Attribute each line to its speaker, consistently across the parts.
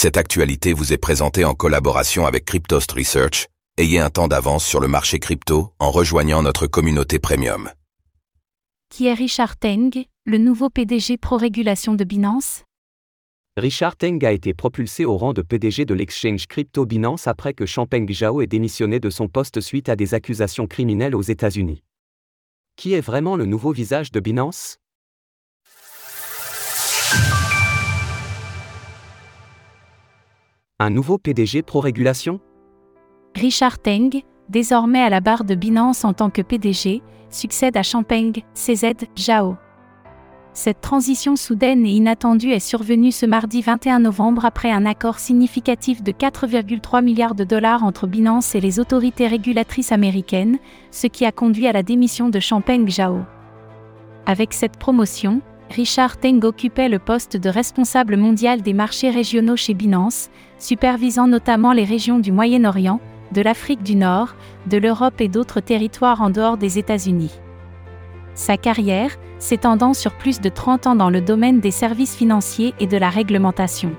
Speaker 1: Cette actualité vous est présentée en collaboration avec Cryptost Research. Ayez un temps d'avance sur le marché crypto en rejoignant notre communauté premium.
Speaker 2: Qui est Richard Teng, le nouveau PDG pro-régulation de Binance?
Speaker 3: Richard Teng a été propulsé au rang de PDG de l'exchange crypto Binance après que Champeng Zhao ait démissionné de son poste suite à des accusations criminelles aux États-Unis. Qui est vraiment le nouveau visage de Binance? Un nouveau PDG pro-régulation
Speaker 2: Richard Teng, désormais à la barre de Binance en tant que PDG, succède à Champeng CZ Zhao. Cette transition soudaine et inattendue est survenue ce mardi 21 novembre après un accord significatif de 4,3 milliards de dollars entre Binance et les autorités régulatrices américaines, ce qui a conduit à la démission de Champeng Zhao. Avec cette promotion, Richard Teng occupait le poste de responsable mondial des marchés régionaux chez Binance, supervisant notamment les régions du Moyen-Orient, de l'Afrique du Nord, de l'Europe et d'autres territoires en dehors des États-Unis. Sa carrière, s'étendant sur plus de 30 ans dans le domaine des services financiers et de la réglementation.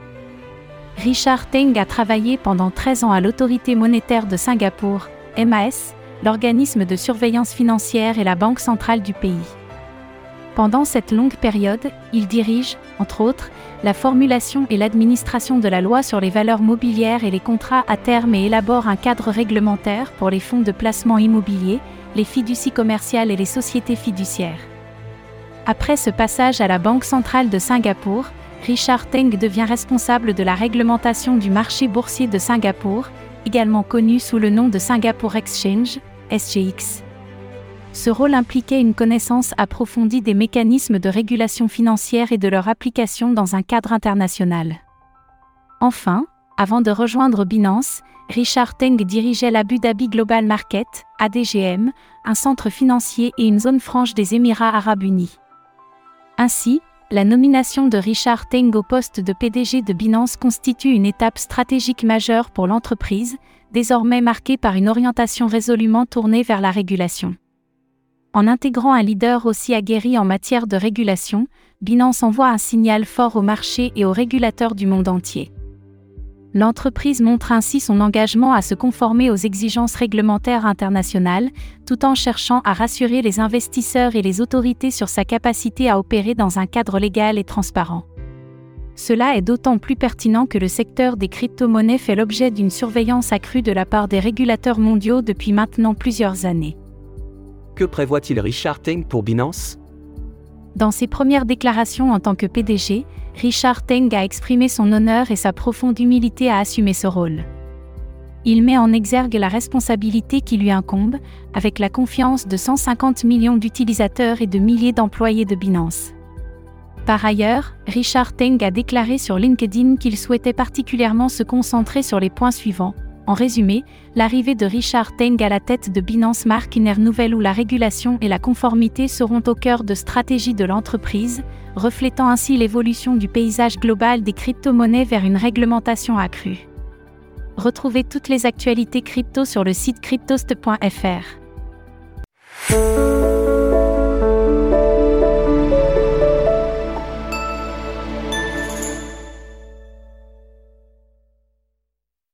Speaker 2: Richard Teng a travaillé pendant 13 ans à l'autorité monétaire de Singapour, MAS, l'organisme de surveillance financière et la banque centrale du pays. Pendant cette longue période, il dirige, entre autres, la formulation et l'administration de la loi sur les valeurs mobilières et les contrats à terme et élabore un cadre réglementaire pour les fonds de placement immobilier, les fiducies commerciales et les sociétés fiduciaires. Après ce passage à la Banque centrale de Singapour, Richard Teng devient responsable de la réglementation du marché boursier de Singapour, également connu sous le nom de Singapore Exchange, SGX. Ce rôle impliquait une connaissance approfondie des mécanismes de régulation financière et de leur application dans un cadre international. Enfin, avant de rejoindre Binance, Richard Teng dirigeait l'Abu Dhabi Global Market, ADGM, un centre financier et une zone franche des Émirats arabes unis. Ainsi, la nomination de Richard Teng au poste de PDG de Binance constitue une étape stratégique majeure pour l'entreprise, désormais marquée par une orientation résolument tournée vers la régulation. En intégrant un leader aussi aguerri en matière de régulation, Binance envoie un signal fort au marché et aux régulateurs du monde entier. L'entreprise montre ainsi son engagement à se conformer aux exigences réglementaires internationales, tout en cherchant à rassurer les investisseurs et les autorités sur sa capacité à opérer dans un cadre légal et transparent. Cela est d'autant plus pertinent que le secteur des crypto-monnaies fait l'objet d'une surveillance accrue de la part des régulateurs mondiaux depuis maintenant plusieurs années.
Speaker 3: Que prévoit-il Richard Teng pour Binance?
Speaker 2: Dans ses premières déclarations en tant que PDG, Richard Teng a exprimé son honneur et sa profonde humilité à assumer ce rôle. Il met en exergue la responsabilité qui lui incombe, avec la confiance de 150 millions d'utilisateurs et de milliers d'employés de Binance. Par ailleurs, Richard Teng a déclaré sur LinkedIn qu'il souhaitait particulièrement se concentrer sur les points suivants. En résumé, l'arrivée de Richard Teng à la tête de Binance marque une ère nouvelle où la régulation et la conformité seront au cœur de stratégie de l'entreprise, reflétant ainsi l'évolution du paysage global des crypto-monnaies vers une réglementation accrue. Retrouvez toutes les actualités crypto sur le site cryptost.fr.